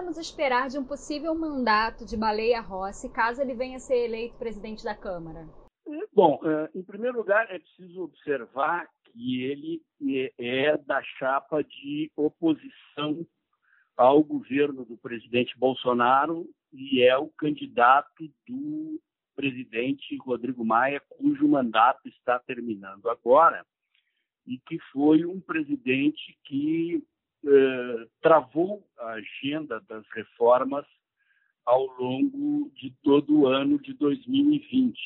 podemos esperar de um possível mandato de Baleia Rossi caso ele venha a ser eleito presidente da Câmara? Bom, eh, em primeiro lugar, é preciso observar que ele é da chapa de oposição ao governo do presidente Bolsonaro e é o candidato do presidente Rodrigo Maia, cujo mandato está terminando agora, e que foi um presidente que eh, travou a agenda das reformas ao longo de todo o ano de 2020.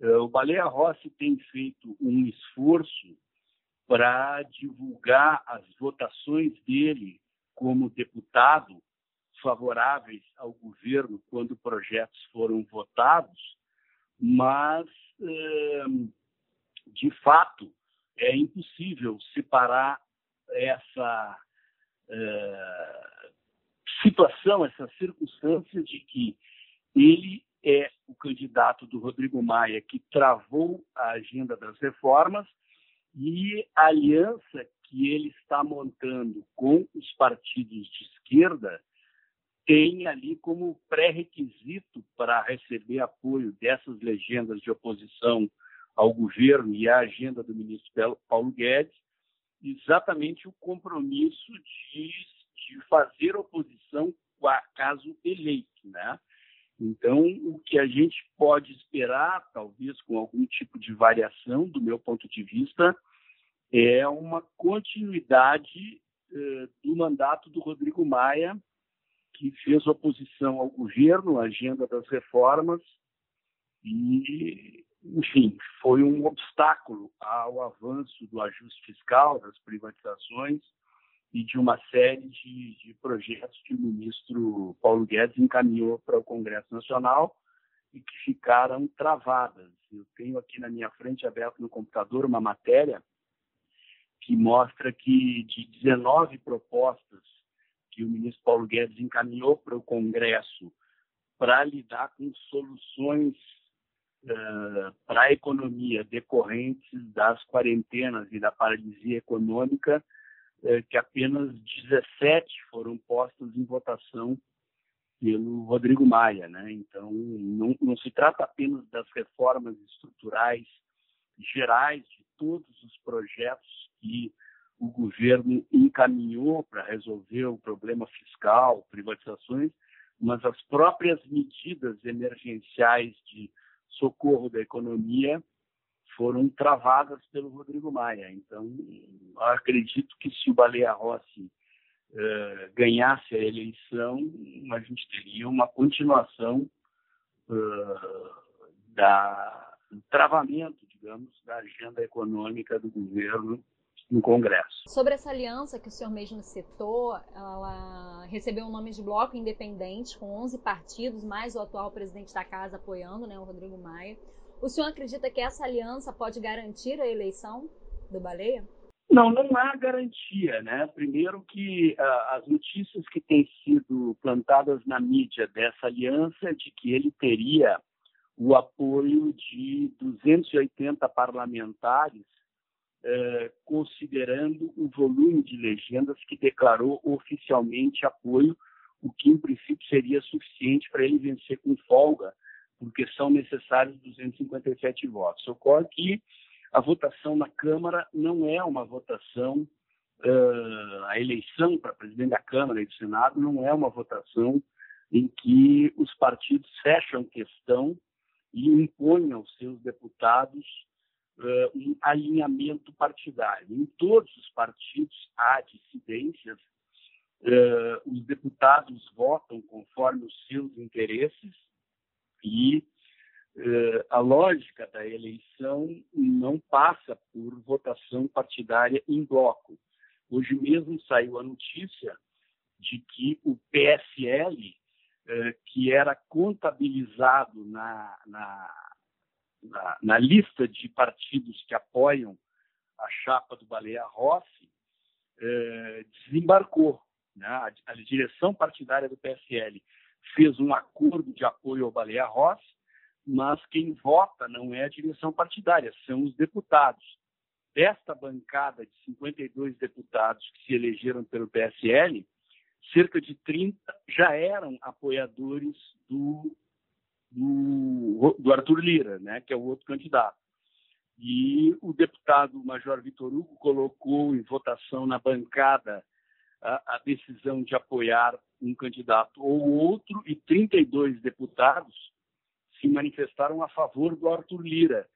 Eh, o Baleia Rossi tem feito um esforço para divulgar as votações dele como deputado favoráveis ao governo quando projetos foram votados, mas, eh, de fato, é impossível separar essa eh, situação, essa circunstância de que ele é o candidato do Rodrigo Maia que travou a agenda das reformas e a aliança que ele está montando com os partidos de esquerda tem ali como pré-requisito para receber apoio dessas legendas de oposição ao governo e à agenda do ministro Paulo Guedes, exatamente o compromisso de, de fazer oposição caso eleito, né? Então, o que a gente pode esperar, talvez com algum tipo de variação, do meu ponto de vista, é uma continuidade eh, do mandato do Rodrigo Maia que fez oposição ao governo, à agenda das reformas, e, enfim, foi um obstáculo ao avanço do ajuste fiscal, das privatizações e de uma série de, de projetos que o ministro Paulo Guedes encaminhou para o Congresso Nacional e que ficaram travadas. Eu tenho aqui na minha frente, aberto no computador, uma matéria que mostra que de 19 propostas que o ministro Paulo Guedes encaminhou para o Congresso para lidar com soluções uh, para a economia decorrentes das quarentenas e da paralisia econômica, uh, que apenas 17 foram postas em votação pelo Rodrigo Maia. Né? Então, não, não se trata apenas das reformas estruturais gerais de todos os projetos que o governo encaminhou para resolver o problema fiscal, privatizações, mas as próprias medidas emergenciais de socorro da economia foram travadas pelo Rodrigo Maia. Então, acredito que se o Baleia Rossi uh, ganhasse a eleição, a gente teria uma continuação uh, da, do travamento, digamos, da agenda econômica do governo no Congresso. Sobre essa aliança que o senhor mesmo citou, ela recebeu o nome de bloco independente, com 11 partidos, mais o atual presidente da casa apoiando, né, o Rodrigo Maia. O senhor acredita que essa aliança pode garantir a eleição do Baleia? Não, não há garantia, né? Primeiro que uh, as notícias que têm sido plantadas na mídia dessa aliança de que ele teria o apoio de 280 parlamentares eh, considerando o volume de legendas que declarou oficialmente apoio, o que em princípio seria suficiente para ele vencer com folga, porque são necessários 257 votos. Ocorre que a votação na Câmara não é uma votação, uh, a eleição para presidente da Câmara e do Senado não é uma votação em que os partidos fecham questão e impõem aos seus deputados uh, um alinhamento partidário. Em todos os partidos há dissidências, uh, os deputados votam conforme os seus interesses e uh, a lógica da eleição não passa por votação partidária em bloco. Hoje mesmo saiu a notícia de que o PSL, que era contabilizado na, na na, na, lista de partidos que apoiam a chapa do Baleia Rossi, eh, desembarcou. Né? A, a, direção partidária do PSL fez um acordo de apoio ao Baleia Rossi, mas quem vota não é a direção partidária, são os deputados. Desta bancada de 52 deputados que se elegeram pelo PSL, cerca de 30 já eram apoiadores do, do, do Arthur Lira, né, que é o outro candidato. E o deputado Major Vitor Hugo colocou em votação na bancada a, a decisão de apoiar um candidato ou outro, e 32 deputados se manifestaram a favor do Arthur Lira,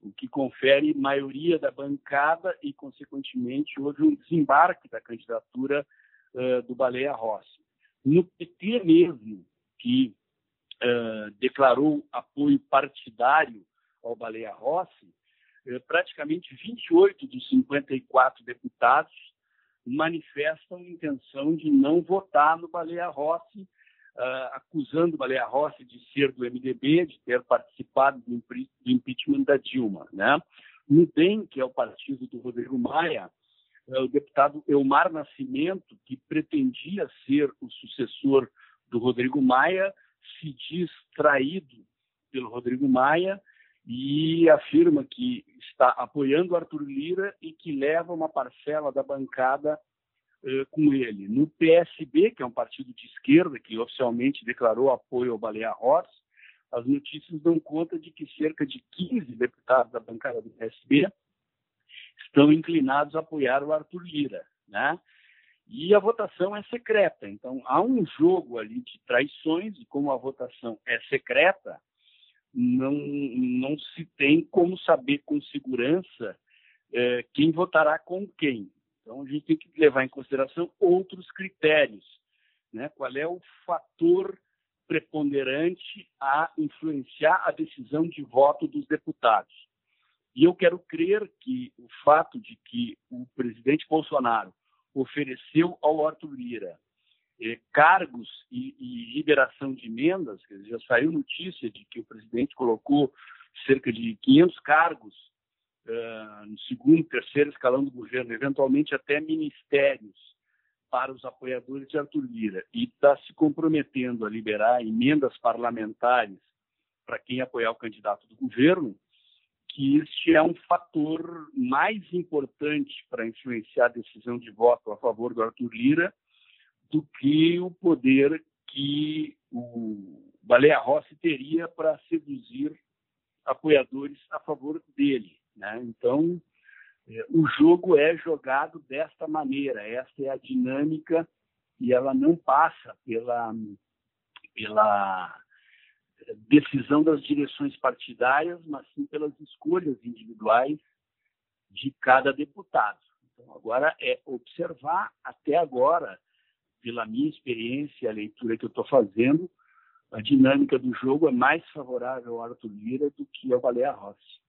o que confere maioria da bancada e, consequentemente, houve um desembarque da candidatura uh, do Baleia Rossi. No PT mesmo, que uh, declarou apoio partidário ao Baleia Rossi, uh, praticamente 28 dos 54 deputados manifestam intenção de não votar no Baleia Rossi, uh, acusando o Baleia Rossi de ser do MDB, de ter participado do, do impeachment da Dilma. Né? No DEM, que é o partido do Rodrigo Maia, o deputado Elmar Nascimento, que pretendia ser o sucessor do Rodrigo Maia, se diz traído pelo Rodrigo Maia e afirma que está apoiando Arthur Lira e que leva uma parcela da bancada uh, com ele. No PSB, que é um partido de esquerda que oficialmente declarou apoio ao Baleia Rossi, as notícias dão conta de que cerca de 15 deputados da bancada do PSB estão inclinados a apoiar o Arthur Lira, né? E a votação é secreta, então há um jogo ali de traições e como a votação é secreta, não, não se tem como saber com segurança é, quem votará com quem. Então, a gente tem que levar em consideração outros critérios. Né? Qual é o fator preponderante a influenciar a decisão de voto dos deputados? E eu quero crer que o fato de que o presidente Bolsonaro ofereceu ao Arthur Lira. Eh, cargos e, e, liberação de emendas, dizer, já saiu notícia de que o presidente colocou cerca de 500 cargos uh, no segundo, terceiro escalão do governo, eventualmente até ministérios para os apoiadores de Arthur Lira, e está se comprometendo a liberar emendas parlamentares para quem apoiar o candidato do governo, que este é um fator mais importante para influenciar a decisão de voto a favor do Arthur Lira do que o poder que o Baleia Rossi teria para seduzir apoiadores a favor dele. Né? Então, é, o jogo é jogado desta maneira, esta é a dinâmica e ela não passa pela, pela decisão das direções partidárias, mas sim pelas escolhas individuais de cada deputado. Então, agora é observar até agora pela minha experiência, a leitura que eu estou fazendo, a dinâmica do jogo é mais favorável ao Arthur Lira do que ao Baleia Rossi.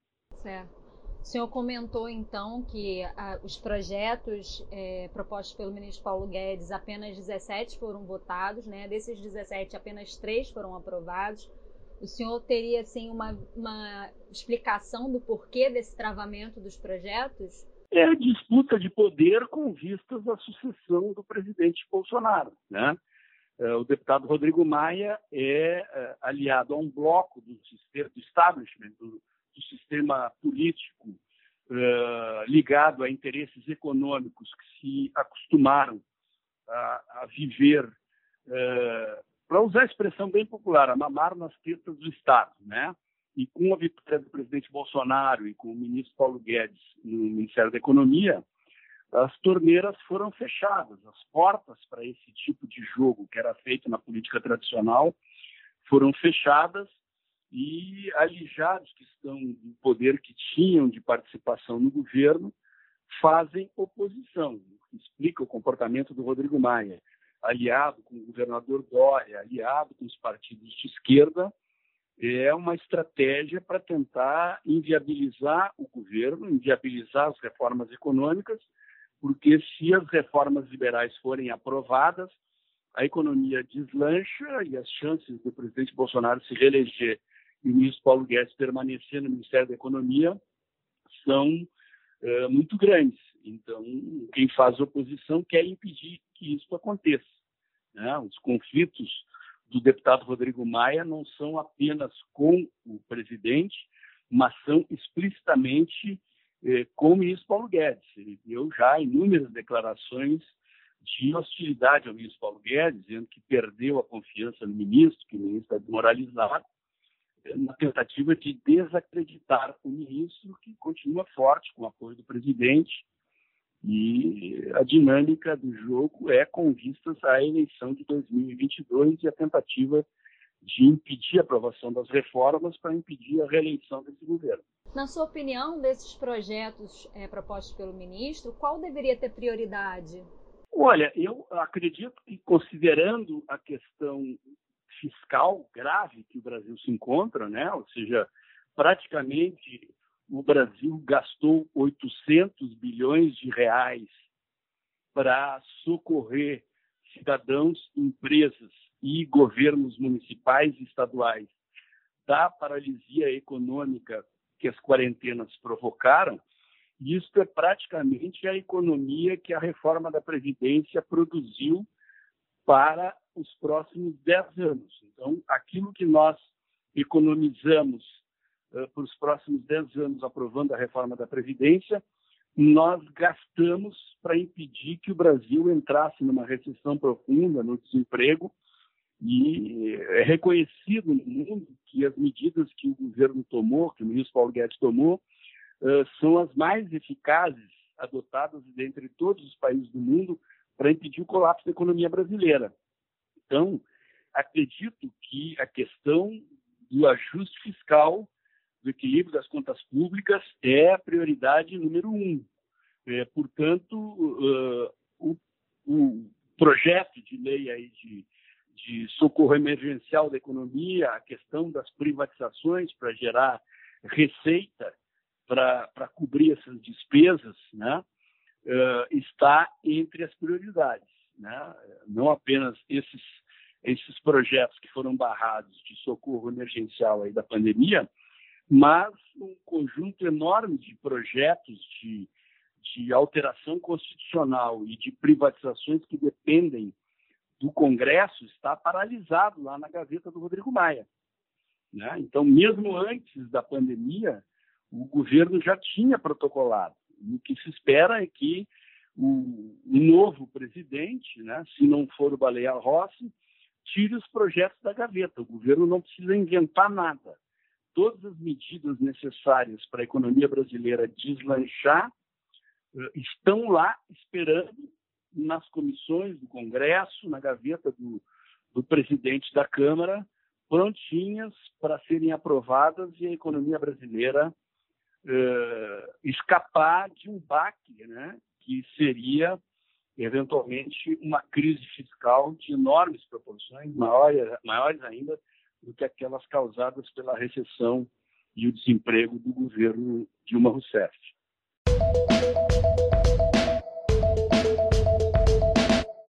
Certo. O senhor comentou então que ah, os projetos é, propostos pelo ministro Paulo Guedes, apenas 17 foram votados, né? Desses 17, apenas 3 foram aprovados. O senhor teria assim uma, uma explicação do porquê desse travamento dos projetos? é a disputa de poder com vistas à sucessão do presidente Bolsonaro. Né? É, o deputado Rodrigo Maia é, é aliado a um bloco do, sistema, do establishment, do, do sistema político uh, ligado a interesses econômicos que se acostumaram a, a viver, para usar a expressão bem popular, a mamar nas tetas do Estado, né? E com a vitória do presidente Bolsonaro e com o ministro Paulo Guedes no Ministério da Economia, as torneiras foram fechadas, as portas para esse tipo de jogo que era feito na política tradicional foram fechadas e alijados que estão no poder que tinham de participação no governo fazem oposição. Explica o comportamento do Rodrigo Maia, aliado com o governador Dória, aliado com os partidos de esquerda, é uma estratégia para tentar inviabilizar o governo, inviabilizar as reformas econômicas, porque se as reformas liberais forem aprovadas, a economia deslancha e as chances do presidente Bolsonaro se reeleger e o ministro Paulo Guedes permanecer no Ministério da Economia são uh, muito grandes. Então, quem faz oposição quer impedir que isso aconteça. Né? Os conflitos do deputado Rodrigo Maia não são apenas com o presidente, mas são explicitamente eh, com o ministro Paulo Guedes. Ele deu já inúmeras declarações de hostilidade ao ministro Paulo Guedes, dizendo que perdeu a confiança no ministro, que o ministro está desmoralizado, na tentativa de desacreditar o ministro, que continua forte com o apoio do presidente. E a dinâmica do jogo é com vistas à eleição de 2022 e a tentativa de impedir a aprovação das reformas para impedir a reeleição desse governo. Na sua opinião, desses projetos é, propostos pelo ministro, qual deveria ter prioridade? Olha, eu acredito que, considerando a questão fiscal grave que o Brasil se encontra, né? ou seja, praticamente o Brasil gastou 800 bilhões de reais para socorrer cidadãos, empresas e governos municipais e estaduais da paralisia econômica que as quarentenas provocaram, isso é praticamente a economia que a reforma da Previdência produziu para os próximos 10 anos. Então, aquilo que nós economizamos uh, para os próximos 10 anos aprovando a reforma da Previdência, nós gastamos para impedir que o Brasil entrasse numa recessão profunda, no desemprego, e é reconhecido no mundo que as medidas que o governo tomou, que o ministro Paulo Guedes tomou, uh, são as mais eficazes adotadas dentre todos os países do mundo para impedir o colapso da economia brasileira. Então, acredito que a questão do ajuste fiscal, do equilíbrio das contas públicas, é a prioridade número um. É, portanto, uh, o, o, projeto de lei aí de, de socorro emergencial da economia, a questão das privatizações para gerar receita para cobrir essas despesas, né, uh, está entre as prioridades. Né? Não apenas esses, esses projetos que foram barrados de socorro emergencial aí da pandemia, mas um conjunto enorme de projetos de, de alteração constitucional e de privatizações que dependem do Congresso está paralisado lá na gaveta do Rodrigo Maia. Né? Então, mesmo antes da pandemia, o governo já tinha protocolado. O que se espera é que o, novo presidente, né, se não for o Baleia Rossi, tire os projetos da gaveta. O governo não precisa inventar nada. Todas as medidas necessárias para a economia brasileira deslanchar uh, estão lá esperando nas comissões do Congresso, na gaveta do, do presidente da Câmara, prontinhas para serem aprovadas e a economia brasileira uh, escapar de um baque, né? que seria eventualmente uma crise fiscal de enormes proporções, maiores, maiores ainda do que aquelas causadas pela recessão e o desemprego do governo Dilma Rousseff.